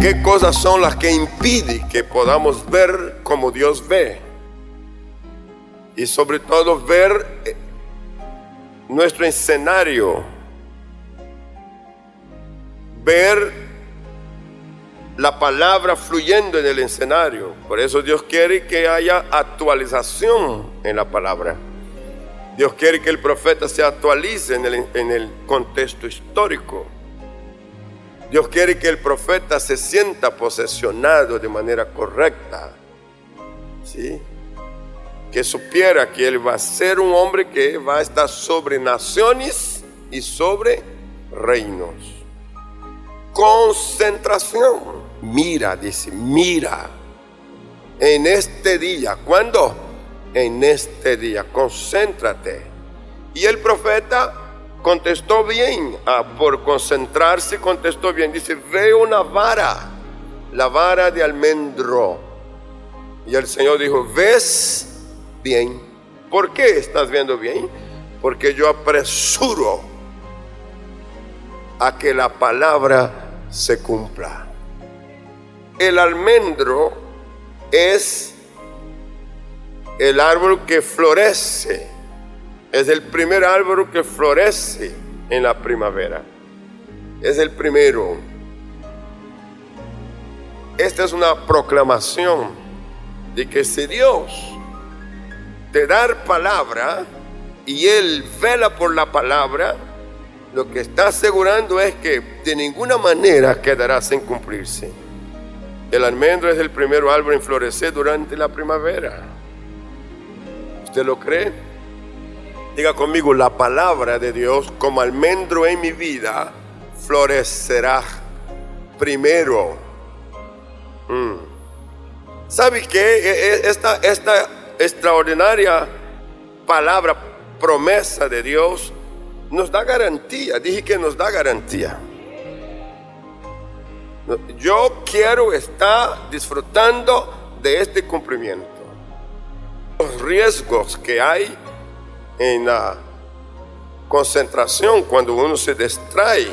¿Qué cosas son las que impiden que podamos ver como Dios ve? Y sobre todo ver eh, nuestro escenario, ver la palabra fluyendo en el escenario. Por eso Dios quiere que haya actualización en la palabra. Dios quiere que el profeta se actualice en el, en el contexto histórico. Dios quiere que el profeta se sienta posesionado de manera correcta. ¿Sí? Que supiera que él va a ser un hombre que va a estar sobre naciones y sobre reinos. Concentración. Mira, dice, mira. En este día, ¿cuándo? En este día, concéntrate. Y el profeta contestó bien, ah, por concentrarse contestó bien. Dice, veo una vara, la vara de almendro. Y el Señor dijo, ¿ves bien? ¿Por qué estás viendo bien? Porque yo apresuro a que la palabra se cumpla. El almendro es el árbol que florece es el primer árbol que florece en la primavera. Es el primero. Esta es una proclamación de que si Dios te da palabra y Él vela por la palabra, lo que está asegurando es que de ninguna manera quedará sin cumplirse. El almendro es el primer árbol en florecer durante la primavera. ¿Usted lo cree? Diga conmigo, la palabra de Dios como almendro en mi vida florecerá primero. Mm. ¿Sabe qué? E, e, esta, esta extraordinaria palabra, promesa de Dios, nos da garantía. Dije que nos da garantía. Yo quiero estar disfrutando de este cumplimiento. Los riesgos que hay en la concentración, cuando uno se distrae,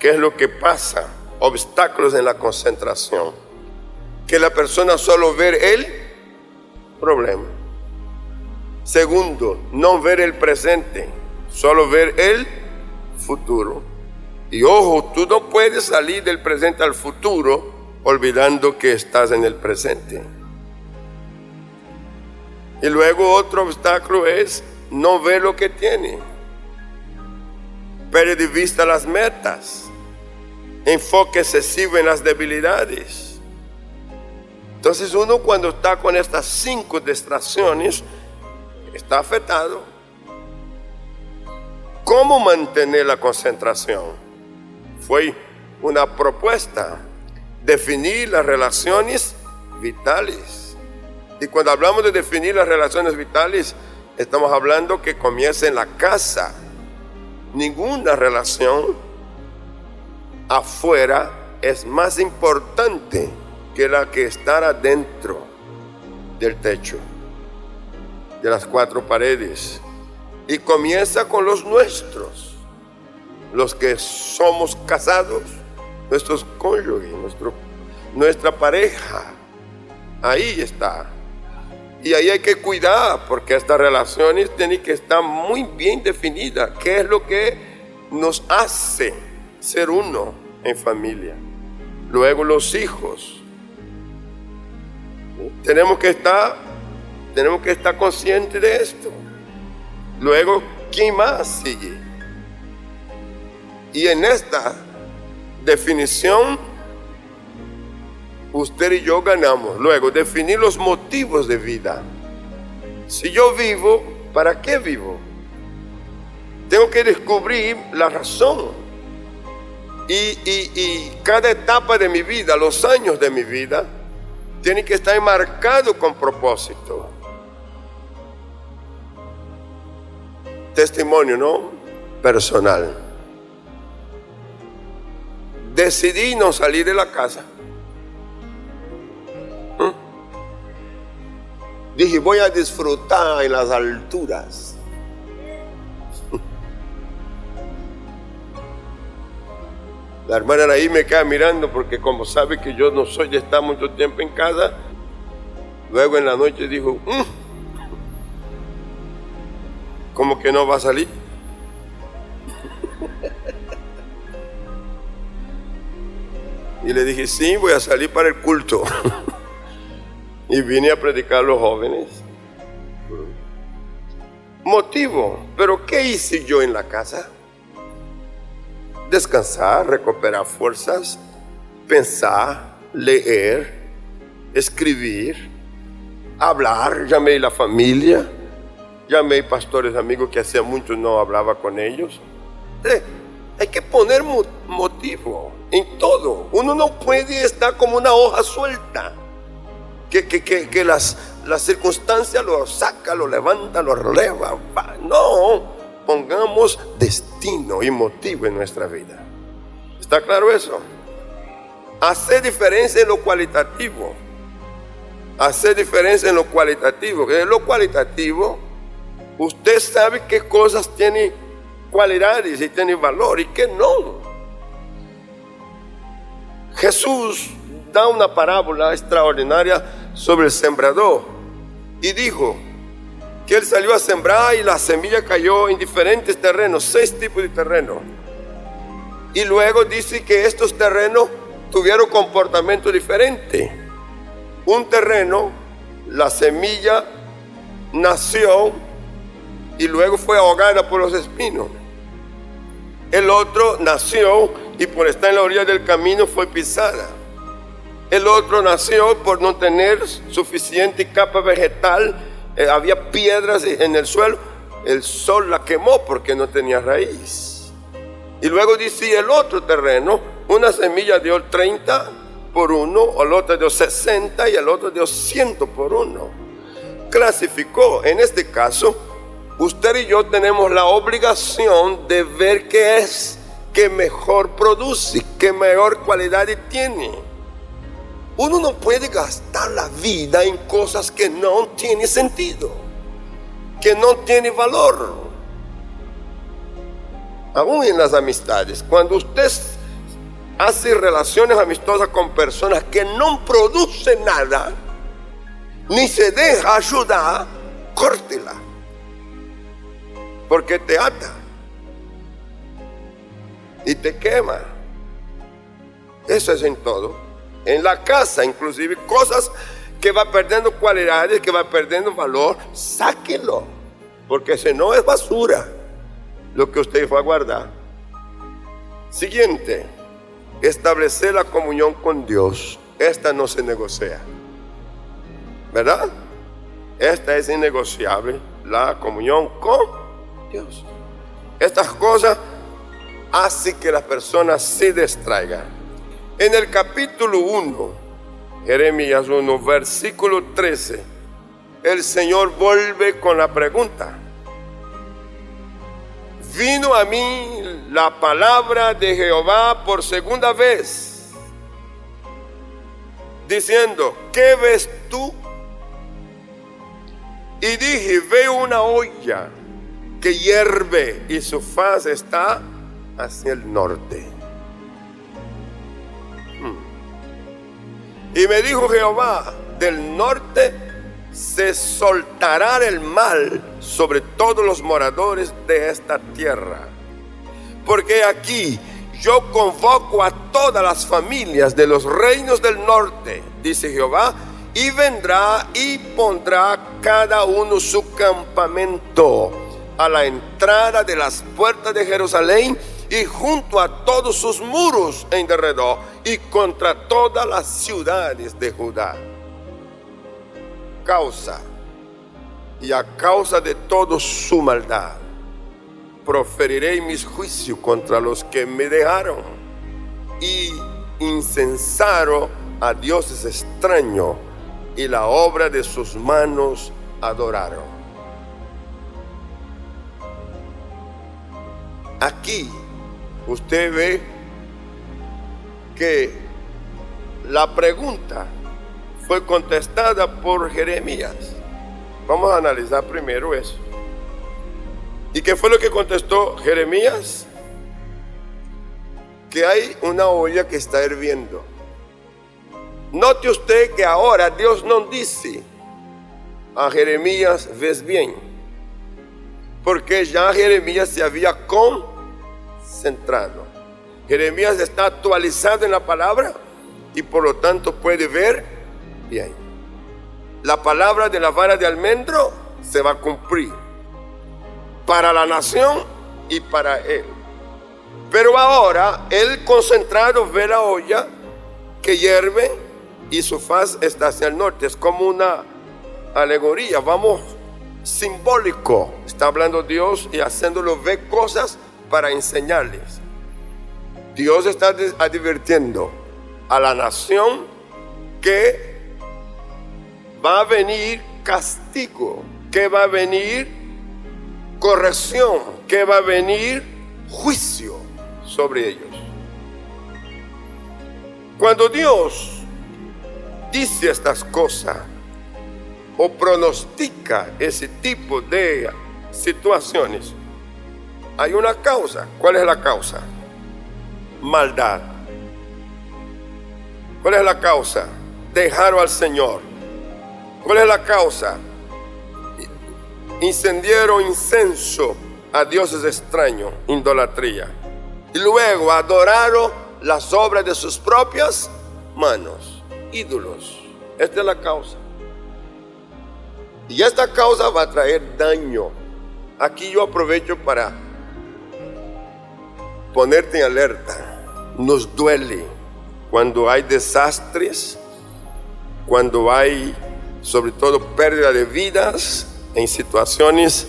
¿qué es lo que pasa? Obstáculos en la concentración. Que la persona solo ver el problema. Segundo, no ver el presente, solo ver el futuro. Y ojo, tú no puedes salir del presente al futuro olvidando que estás en el presente. Y luego otro obstáculo es no ve lo que tiene. Perde de vista las metas. Enfoque excesivo en las debilidades. Entonces uno cuando está con estas cinco distracciones está afectado. ¿Cómo mantener la concentración? Fue una propuesta. Definir las relaciones vitales. Y cuando hablamos de definir las relaciones vitales, Estamos hablando que comienza en la casa. Ninguna relación afuera es más importante que la que está adentro del techo, de las cuatro paredes. Y comienza con los nuestros, los que somos casados, nuestros cónyuges, nuestra pareja. Ahí está. Y ahí hay que cuidar porque estas relaciones tienen que estar muy bien definidas. ¿Qué es lo que nos hace ser uno en familia? Luego los hijos. Tenemos que estar, tenemos que estar conscientes de esto. Luego, ¿quién más sigue? Y en esta definición usted y yo ganamos. Luego, definir los motivos de vida. Si yo vivo, ¿para qué vivo? Tengo que descubrir la razón. Y, cada etapa de mi vida, los años de mi vida, tiene que estar enmarcado con propósito. Testimonio, ¿no? Personal. Decidí no salir de la casa Dije, voy a disfrutar en las alturas. La hermana ahí me queda mirando porque como sabe que yo no soy de estar mucho tiempo en casa, luego en la noche dijo, mm, ¿cómo que no va a salir? Y le dije, sí, voy a salir para el culto. y vine a predicar a los jóvenes. Motivo, pero ¿qué hice yo en la casa? Descansar, recuperar fuerzas, pensar, leer, escribir, hablar, llamé a la familia, llamé a pastores amigos que hacía mucho no hablaba con ellos. Eh, hay que poner motivo en todo. Uno no puede estar como una hoja suelta. Que, que, las, las circunstancias lo saca, lo levanta, lo releva. No, pongamos destino y motivo en nuestra vida. ¿Está claro eso? Hacer diferencia en lo cualitativo. Hacer diferencia en lo cualitativo. En lo cualitativo, usted sabe qué cosas tiene cualidades y tiene valor y que no. Jesús da una parábola extraordinaria sobre el sembrador y dijo que él salió a sembrar y la semilla cayó en diferentes terrenos, seis tipos de terrenos. Y luego dice que estos terrenos tuvieron comportamiento diferente. Un terreno, la semilla nació y luego fue ahogada por los espinos. El otro nació y por estar en la orilla del camino fue pisada. El otro nació por no tener suficiente capa vegetal. Eh, había piedras en el suelo. El sol la quemó porque no tenía raíz. Y luego dice el otro terreno, una semilla dio 30 por uno, el otro dio 60 y el otro dio 100 por uno. Clasificó, en este caso, usted y yo tenemos la obligación de ver qué es que mejor produce, qué mejor cualidad tiene. Uno no puede gastar la vida en cosas que no tienen sentido, que no tienen valor. Aún en las amistades, cuando usted hace relaciones amistosas con personas que no producen nada, ni se deja ayudar, córtela porque te ata y te quema. Eso es en todo. En la casa, inclusive, cosas que va perdiendo cualidades, que va perdiendo valor, sáquelo. Porque si no es basura lo que usted fue a guardar. Siguiente, establecer la comunión con Dios. Esta no se negocia. ¿Verdad? Esta es innegociable, la comunión con Dios. Estas cosas hacen que las personas se distraigan. En el capítulo 1, Jeremías 1, versículo 13, el Señor vuelve con la pregunta. Vino a mí la palabra de Jehová por segunda vez, diciendo, ¿qué ves tú? Y dije, veo una olla que hierve y su faz está hacia el norte. Y me dijo Jehová, del norte se soltará el mal sobre todos los moradores de esta tierra. Porque aquí yo convoco a todas las familias de los reinos del norte, dice Jehová, y vendrá y pondrá cada uno su campamento a la entrada de las puertas de Jerusalén y junto a todos sus muros en derredor y contra todas las ciudades de Judá. Causa y a causa de toda su maldad proferiré mis juicios contra los que me dejaron y incensaron a dioses extraños y la obra de sus manos adoraron. Aquí usted ve que la pregunta fue contestada por Jeremías. Vamos a analizar primero eso. ¿Y qué fue lo que contestó Jeremías? que hay una olla que está hirviendo. Note usted que ahora Dios no dice a Jeremías, ves bien, porque ya Jeremías se había concentrado. Jeremías está actualizado en la palabra y por lo tanto puede ver bien. La palabra de la vara de almendro se va a cumplir para la nación y para él. Pero ahora él concentrado ve la olla que hierve y su faz está hacia el norte. Es como una alegoría, vamos, simbólico. Está hablando Dios y haciéndolo ver cosas para enseñarles. Dios está advirtiendo a la nación que va a venir castigo, que va a venir corrección, que va a venir juicio sobre ellos. Cuando Dios dice estas cosas o pronostica ese tipo de situaciones, hay una causa. ¿Cuál es la causa? Maldad. ¿Cuál es la causa? Dejar al Señor. ¿Cuál es la causa? Incendieron incenso a dioses extraños, idolatría. Y luego adoraron las obras de sus propias manos, ídolos. Esta es la causa. Y esta causa va a traer daño. Aquí yo aprovecho para ponerte en alerta. Nos duele cuando hay desastres, cuando hay sobre todo pérdida de vidas en situaciones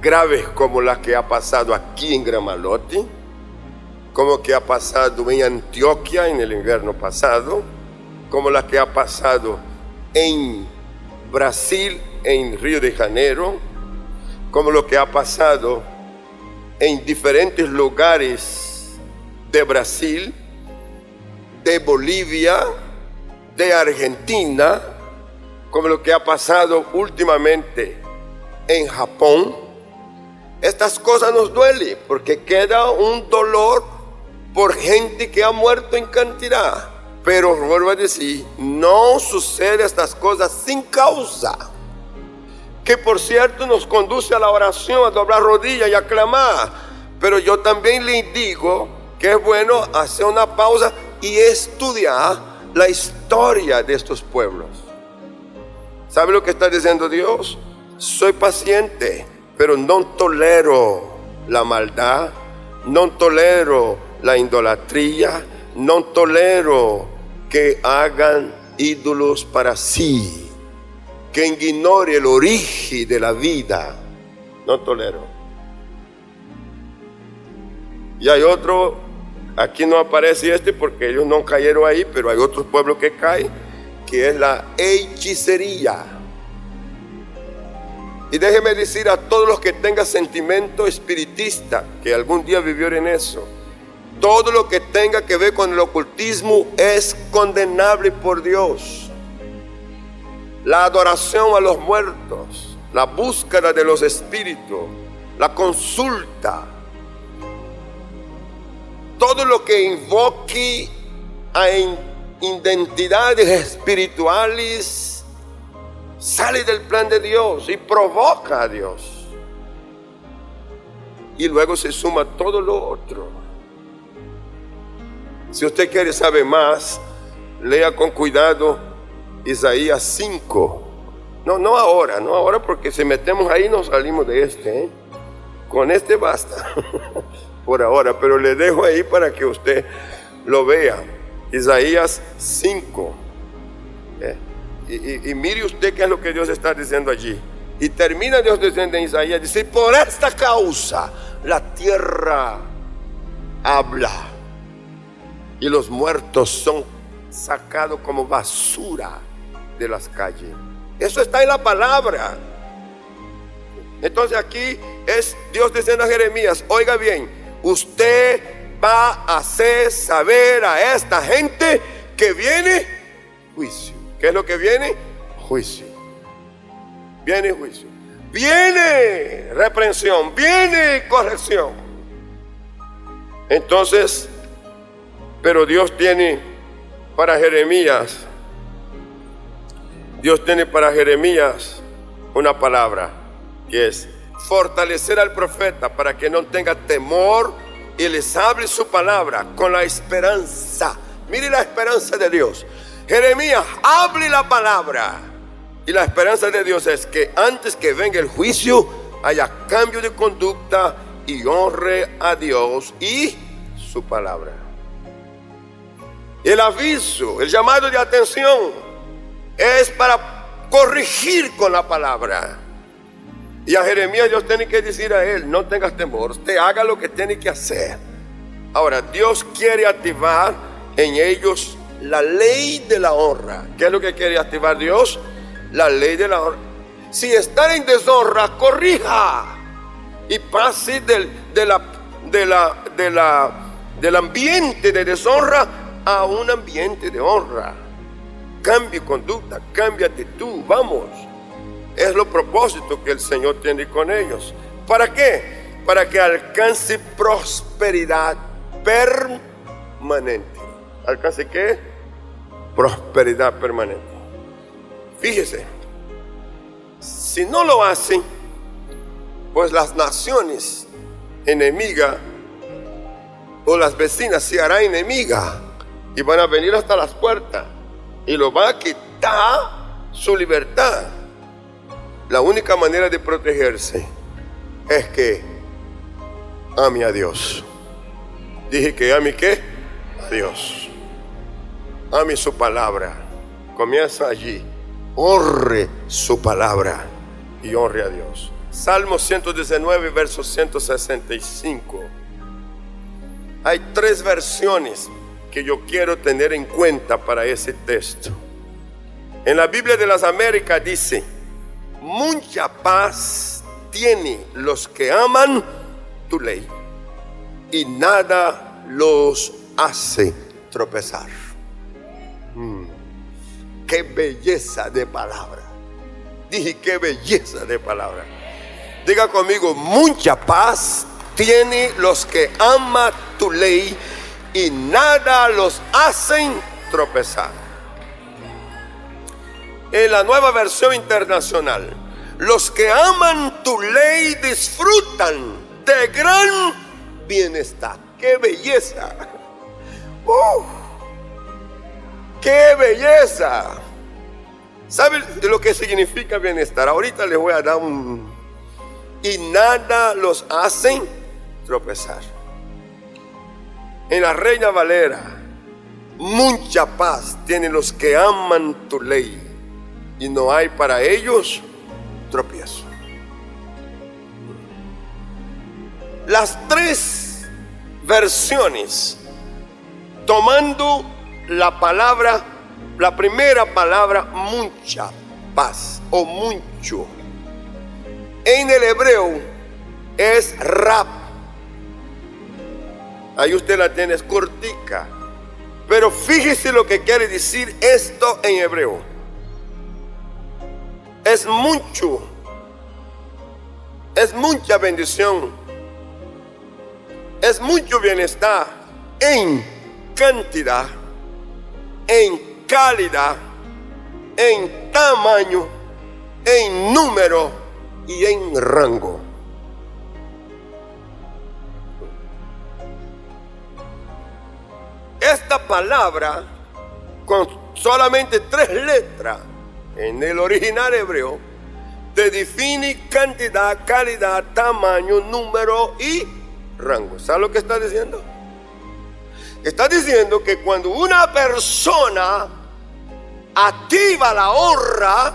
graves como la que ha pasado aquí en Gramalote, como que ha pasado en Antioquia en el invierno pasado, como la que ha pasado en Brasil, en Río de Janeiro, como lo que ha pasado en diferentes lugares de Brasil, de Bolivia, de Argentina, como lo que ha pasado últimamente en Japón, estas cosas nos duelen porque queda un dolor por gente que ha muerto en cantidad. Pero vuelvo a decir, no sucede estas cosas sin causa. Que por cierto nos conduce a la oración, a doblar rodillas y a clamar. Pero yo también le digo que es bueno hacer una pausa y estudiar la historia de estos pueblos. ¿Sabe lo que está diciendo Dios? Soy paciente, pero no tolero la maldad, no tolero la idolatría, no tolero que hagan ídolos para sí, que ignore el origen de la vida. No tolero. Y hay otro Aquí no aparece este porque ellos no cayeron ahí, pero hay otros pueblos que caen, que es la hechicería. Y déjeme decir a todos los que tengan sentimiento espiritista, que algún día vivieron en eso, todo lo que tenga que ver con el ocultismo es condenable por Dios. La adoración a los muertos, la búsqueda de los espíritus, la consulta, todo lo que invoque a identidades espirituales sale del plan de Dios y provoca a Dios. Y luego se suma todo lo otro. Si usted quiere saber más, lea con cuidado Isaías 5. No, no ahora, no ahora porque si metemos ahí nos salimos de este. ¿eh? Con este basta. por ahora, pero le dejo ahí para que usted lo vea. Isaías 5. ¿eh? Y, mire usted qué es lo que Dios está diciendo allí. Y termina Dios diciendo en Isaías, dice, por esta causa la tierra habla y los muertos son sacados como basura de las calles. Eso está en la palabra. Entonces aquí es Dios diciendo a Jeremías, oiga bien, usted va a hacer saber a esta gente que viene juicio. ¿Qué es lo que viene? Juicio. Viene juicio. Viene reprensión, viene corrección. Entonces, pero Dios tiene para Jeremías, Dios tiene para Jeremías una palabra que es fortalecer al profeta para que no tenga temor y les hable su palabra con la esperanza. Mire la esperanza de Dios. Jeremías, hable la palabra. Y la esperanza de Dios es que antes que venga el juicio haya cambio de conducta y honre a Dios y su palabra. El aviso, el llamado de atención es para corregir con la palabra. Y a Jeremías Dios tiene que decir a él, no tengas temor, usted haga lo que tiene que hacer. Ahora, Dios quiere activar en ellos la ley de la honra. ¿Qué es lo que quiere activar Dios? La ley de la honra. Si están en deshonra, corrija y pase de la, de la, de la, del ambiente de deshonra a un ambiente de honra. Cambie conducta, cambie actitud, vamos. Es lo propósito que el Señor tiene con ellos. ¿Para qué? Para que alcance prosperidad permanente. ¿Alcance qué? Prosperidad permanente. Fíjese, si no lo hacen, pues las naciones enemigas o las vecinas se harán enemiga y van a venir hasta las puertas y lo va a quitar su libertad. La única manera de protegerse es que ame a Dios. Dije que ame qué? A Dios. Ame su palabra. Comienza allí. Honre su palabra y honre a Dios. Salmo 119, verso 165. Hay tres versiones que yo quiero tener en cuenta para ese texto. En la Biblia de las Américas dice, mucha paz tiene los que aman tu ley y nada los hace tropezar. Mm, qué belleza de palabra. Dije, qué belleza de palabra. Diga conmigo, mucha paz tiene los que aman tu ley y nada los hacen tropezar. En la nueva versión internacional, los que aman tu ley disfrutan de gran bienestar. ¡Qué belleza! ¡Uh! ¡Qué belleza! ¿Saben lo que significa bienestar? Ahorita les voy a dar un... Y nada los hacen tropezar. En la Reina Valera, mucha paz tienen los que aman tu ley y no hay para ellos tropiezo. Las tres versiones, tomando la palabra, la primera palabra, mucha paz o mucho. En el hebreo es rap. Ahí usted la tiene, es cortica. Pero fíjese lo que quiere decir esto en hebreo. Es mucho. Es mucha bendición es mucho bienestar en cantidad, en calidad, en tamaño, en número y en rango. Esta palabra, con solamente tres letras en el original hebreo, te define cantidad, calidad, tamaño, número y rango. ¿Sabe lo que está diciendo? Está diciendo que cuando una persona activa la honra,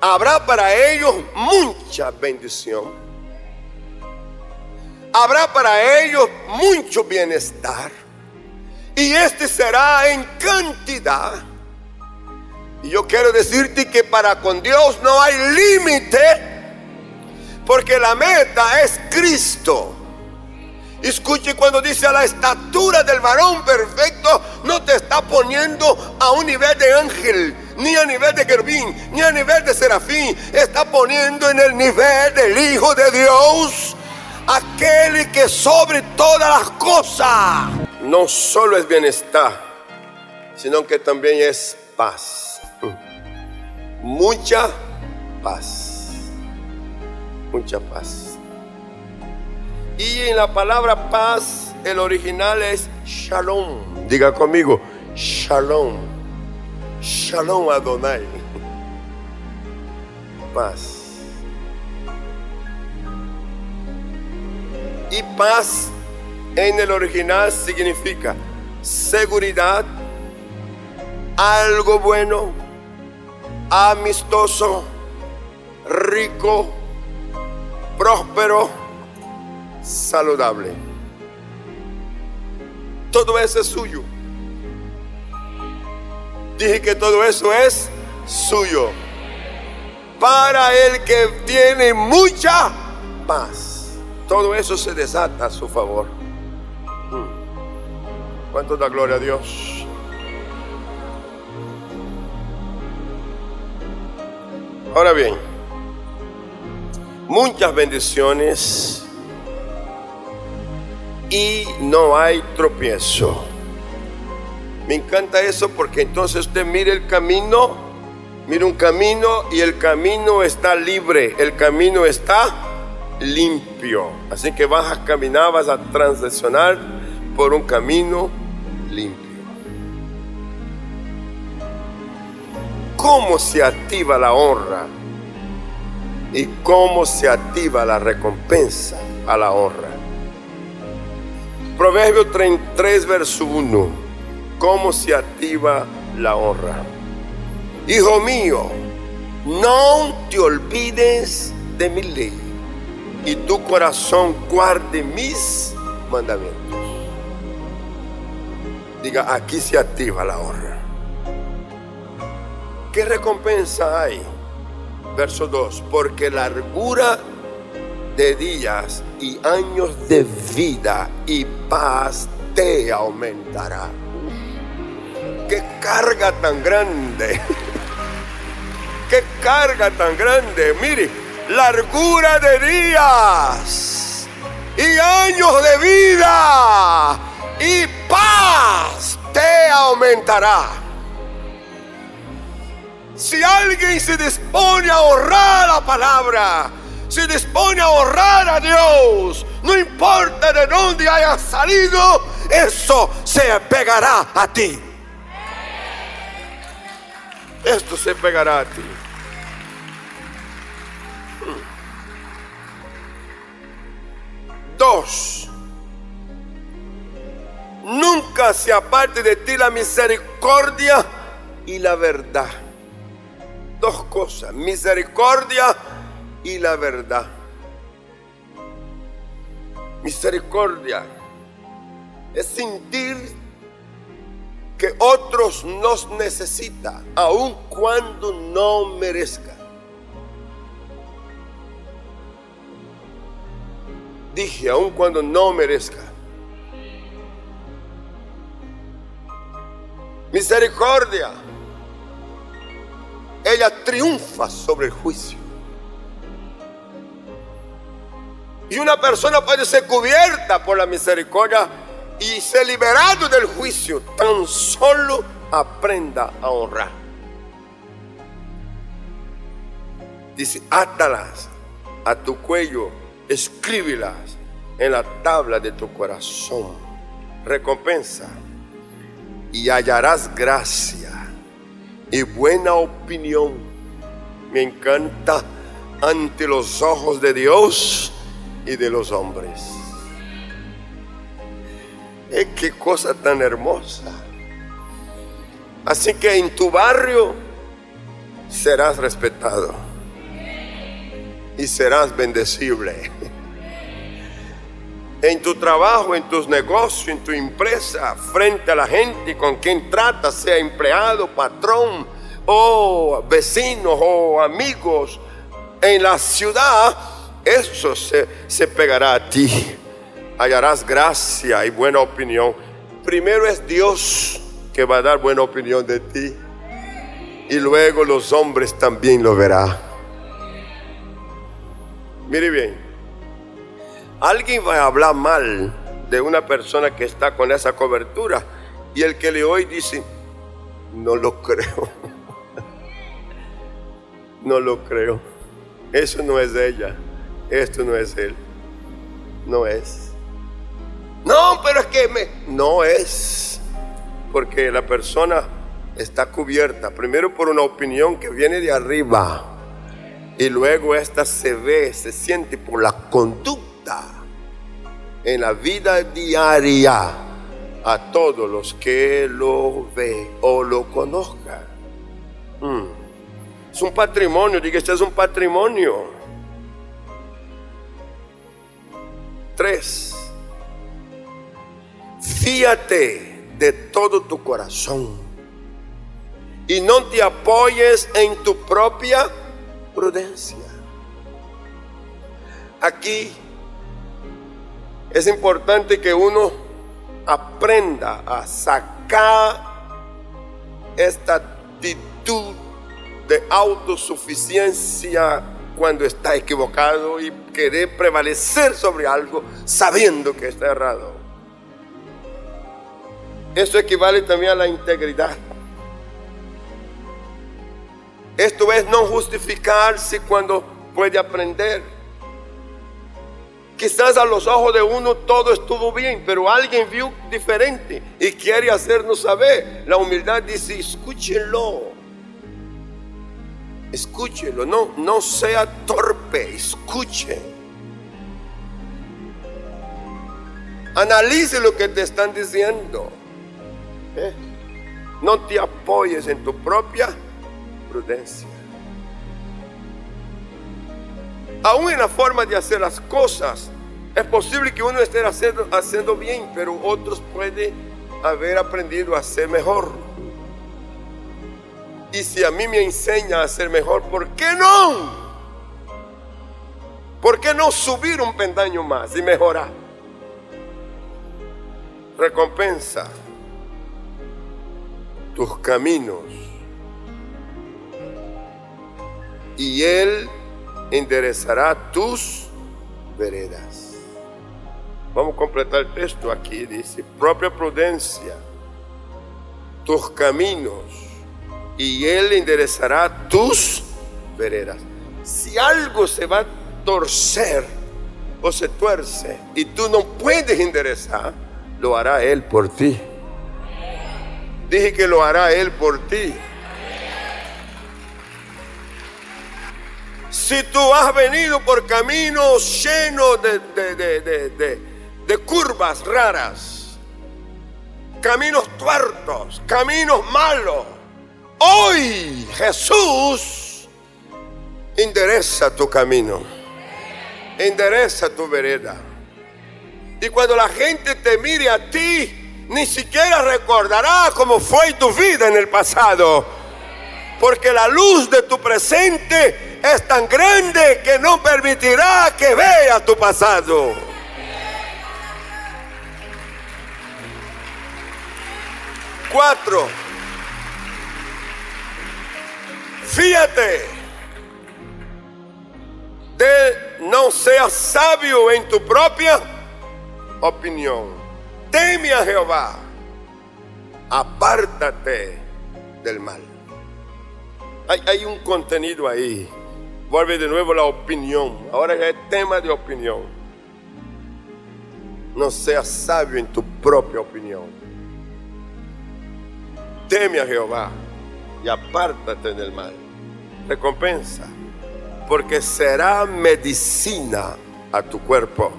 habrá para ellos mucha bendición. Habrá para ellos mucho bienestar. Y este será en cantidad. Y yo quiero decirte que para con Dios no hay límite. Porque la meta es Cristo. Escuche cuando dice a la estatura del varón perfecto, no te está poniendo a un nivel de ángel, ni a nivel de querubín, ni a nivel de serafín. Está poniendo en el nivel del Hijo de Dios. aquel que sobre todas las cosas. No solo es bienestar, sino que también es paz. Mucha paz. Mucha paz. Y en la palabra paz, el original es shalom. Diga conmigo, shalom. Shalom Adonai. Paz. Y paz en el original significa seguridad, algo bueno, amistoso, rico, próspero, saludable. Todo eso es suyo. Dije que todo eso es suyo. Para el que tiene mucha paz. Todo eso se desata a su favor. ¿Cuánto da gloria a Dios? Ahora bien, muchas bendiciones y no hay tropiezo. Me encanta eso porque entonces usted mire el camino, mire un camino y el camino está libre, el camino está limpio. Así que vas a caminar, vas a transicionar por un camino limpio. cómo se activa la honra y cómo se activa la recompensa a la honra. Proverbio 33, verso 1. ¿Cómo se activa la honra? Hijo mío, no te olvides de mi ley y tu corazón guarde mis mandamientos. Diga, aquí se activa la honra. ¿Qué recompensa hay? Verso 2, porque largura de días y años de vida y paz te aumentará. ¡Qué carga tan grande! ¡Qué carga tan grande! Mire, largura de días y años de vida y paz te aumentará. Si alguien se dispone a ahorrar la palabra, se dispone a ahorrar a Dios, no importa de dónde haya salido, eso se pegará a ti. Esto se pegará a ti. Dos. Nunca se aparte de ti la misericordia y la verdad dos cosas, misericordia y la verdad. Misericordia es sentir que otros nos necesitan, aun cuando no merezcan. Dije, aun cuando no merezca. Misericordia ella triunfa sobre el juicio. Y una persona puede ser cubierta por la misericordia y ser liberado del juicio. Tan solo aprenda a honrar. Dice, átalas a tu cuello, escríbelas en la tabla de tu corazón. Recompensa y hallarás gracia y buena opinión. Me encanta ante los ojos de Dios y de los hombres. Es qué cosa tan hermosa. Así que en tu barrio serás respetado y serás bendecible. En tu trabajo, en tus negocios, en tu empresa, frente a la gente con quien tratas, sea empleado, patrón, o vecinos o amigos en la ciudad, eso se, se pegará a ti. Hallarás gracia y buena opinión. Primero es Dios que va a dar buena opinión de ti. Y luego los hombres también lo verán. Mire bien. Alguien va a hablar mal de una persona que está con esa cobertura y el que le oye dice, no lo creo. no lo creo. Eso no es ella. Esto no es él. No es. No, pero es que me... No es. Porque la persona está cubierta primero por una opinión que viene de arriba y luego esta se ve, se siente por la conducta en la vida diaria a todos los que lo ve o lo conozcan. Mm. Es un patrimonio, diga, este es un patrimonio. Tres, fíate de todo tu corazón y no te apoyes en tu propia prudencia. Aquí es importante que uno aprenda a sacar esta actitud de autosuficiencia cuando está equivocado y querer prevalecer sobre algo sabiendo que está errado. Eso equivale también a la integridad. Esto es no justificarse cuando puede aprender. Quizás a los ojos de uno todo estuvo bien, pero alguien vio diferente y quiere hacernos saber. La humildad dice, escúchenlo. Escúchelo, no, no sea torpe, escuche. Analice lo que te están diciendo. ¿Eh? No te apoyes en tu propia prudencia. Aún en la forma de hacer las cosas, es posible que uno esté haciendo, bien, pero otros pueden haber aprendido a hacer mejor. Y si a mí me enseña a hacer mejor, ¿por qué no? ¿Por qué no subir un pendaño más y mejorar? Recompensa tus caminos y Él enderezará tus veredas. Vamos a completar el texto aquí. Dice, propia prudencia, tus caminos, y Él enderezará tus veredas. Si algo se va a torcer o se tuerce y tú no puedes enderezar, lo hará Él por ti. Dije que lo hará Él por ti. Si tú has venido por caminos llenos de, curvas raras, caminos tuertos, caminos malos, hoy Jesús endereza tu camino, endereza tu vereda. Y cuando la gente te mire a ti, ni siquiera recordará cómo fue tu vida en el pasado. Porque la luz de tu presente es tan grande que no permitirá que vea tu pasado. Cuatro. Fíjate de no seas sabio en tu propia opinión. Teme a Jehová. Apártate del mal. Hay, hay un contenido ahí Vuelve de nuevo la opinión. Ahora ya es tema de opinión. No seas sabio en tu propia opinión. Teme a Jehová y apártate del mal. Recompensa, porque será medicina a tu cuerpo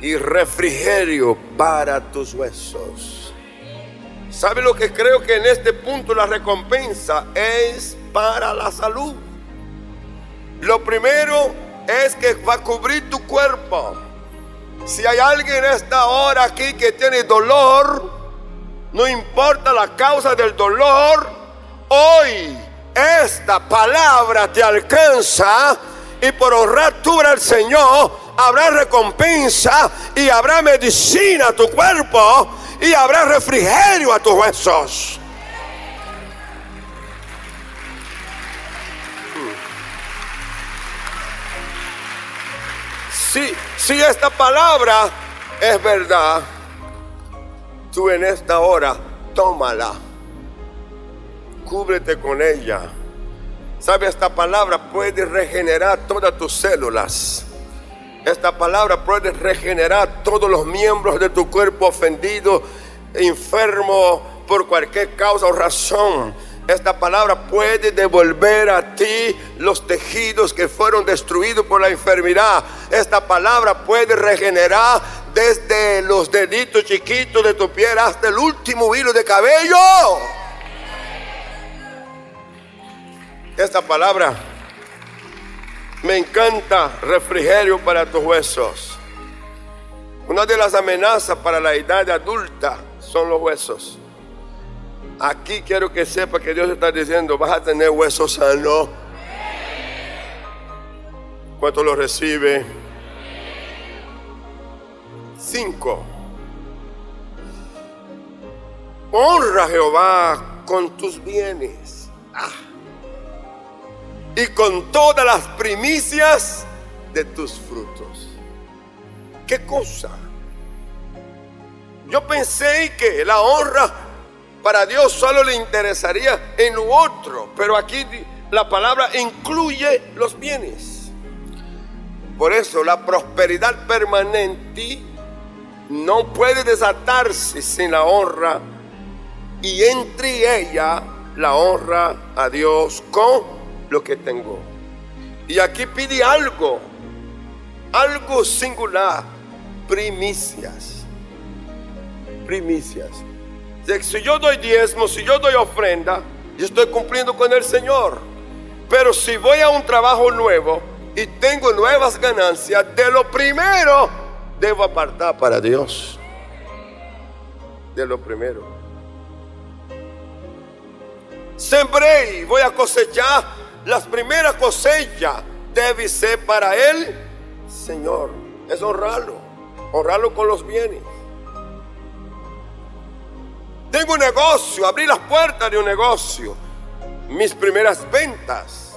y refrigerio para tus huesos. ¿Sabe lo que creo que en este punto la recompensa es para la salud? Lo primero es que va a cubrir tu cuerpo. Si hay alguien en esta hora aquí que tiene dolor, no importa la causa del dolor, hoy esta palabra te alcanza y por honrar tú al Señor habrá recompensa y habrá medicina a tu cuerpo y habrá refrigerio a tus huesos. Si, esta palabra es verdad, tú en esta hora tómala, cúbrete con ella. Sabe, esta palabra puede regenerar todas tus células. Esta palabra puede regenerar todos los miembros de tu cuerpo ofendido, enfermo por cualquier causa o razón. Esta palabra puede devolver a ti los tejidos que fueron destruidos por la enfermedad. Esta palabra puede regenerar desde los deditos chiquitos de tu piel hasta el último hilo de cabello. Esta palabra me encanta refrigerio para tus huesos. Una de las amenazas para la edad adulta son los huesos. Aquí quiero que sepa que Dios está diciendo, vas a tener huesos sanos. ¿Cuánto lo recibe? Cinco. Honra a Jehová con tus bienes. Ah. Y con todas las primicias de tus frutos. ¿Qué cosa? Yo pensé que la honra para Dios solo le interesaría en lo otro, pero aquí la palabra incluye los bienes. Por eso la prosperidad permanente no puede desatarse sin la honra y entre ella la honra a Dios con lo que tengo. Y aquí pide algo, algo singular, primicias, primicias si yo doy diezmo, si yo doy ofrenda, yo estoy cumpliendo con el Señor. Pero si voy a un trabajo nuevo y tengo nuevas ganancias, de lo primero debo apartar para Dios. De lo primero. Sembré y voy a cosechar. Las primeras cosechas debe ser para Él, Señor. Es honrarlo. Honrarlo con los bienes. Tengo un negocio, abrí las puertas de un negocio. Mis primeras ventas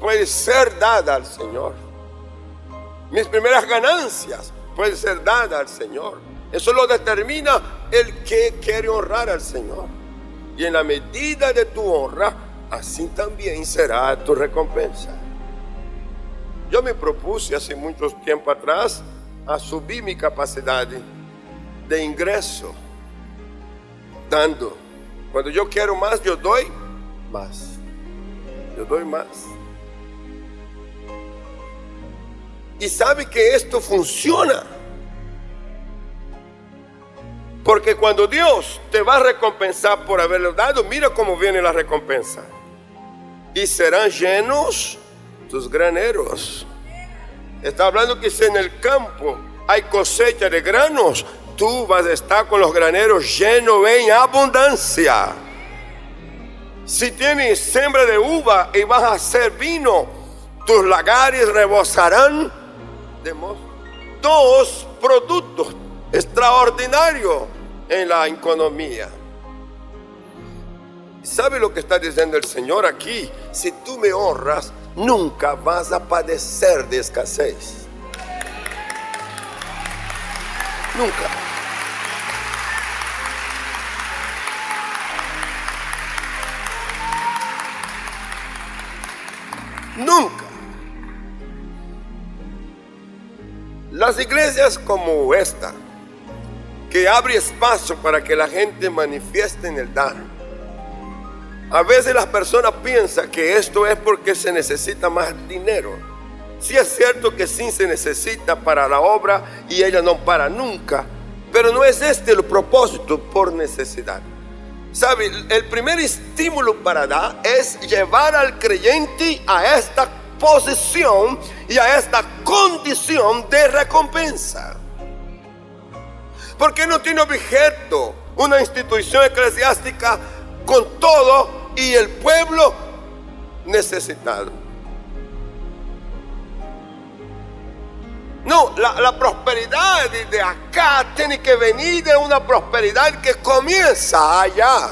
pueden ser dadas al Señor. Mis primeras ganancias pueden ser dadas al Señor. Eso lo determina el que quiere honrar al Señor. Y en la medida de tu honra, así también será tu recompensa. Yo me propuse hace mucho tiempo atrás a subir mi capacidad de ingreso dando. Cuando yo quiero más, yo doy más. Yo doy más. Y sabe que esto funciona. Porque cuando Dios te va a recompensar por haberlo dado, mira cómo viene la recompensa. Y serán llenos tus graneros. Está hablando que si en el campo hay cosecha de granos, tú vas a estar con los graneros llenos en abundancia. Si tienes siembra de uva y vas a hacer vino, tus lagares rebosarán de dos productos extraordinarios en la economía. ¿Sabe lo que está diciendo el Señor aquí? Si tú me honras, nunca vas a padecer de escasez. Nunca. Nunca. Las iglesias como esta, que abre espacio para que la gente manifieste en el dar. A veces las personas piensan que esto es porque se necesita más dinero. Sí es cierto que sí se necesita para la obra y ella no para nunca, pero no es este el propósito por necesidad. ¿Sabe? El primer estímulo para dar es llevar al creyente a esta posición y a esta condición de recompensa. Porque no tiene objeto una institución eclesiástica con todo y el pueblo necesitado. No, la, prosperidad de acá tiene que venir de una prosperidad que comienza allá.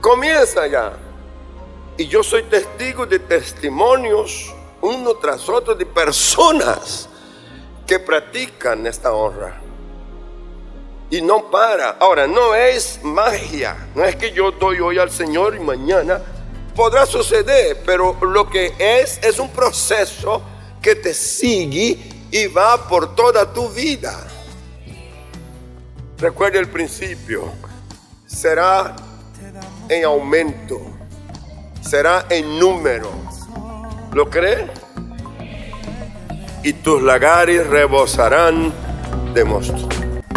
Comienza allá. Y yo soy testigo de testimonios uno tras otro de personas que practican esta honra. Y no para. Ahora, no es magia. No es que yo doy hoy al Señor y mañana podrá suceder, pero lo que es es un proceso que te sigue y va por toda tu vida. Recuerda el principio. Será en aumento. Será en número. ¿Lo cree? Y tus lagares rebosarán de monstruos.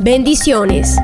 Bendiciones.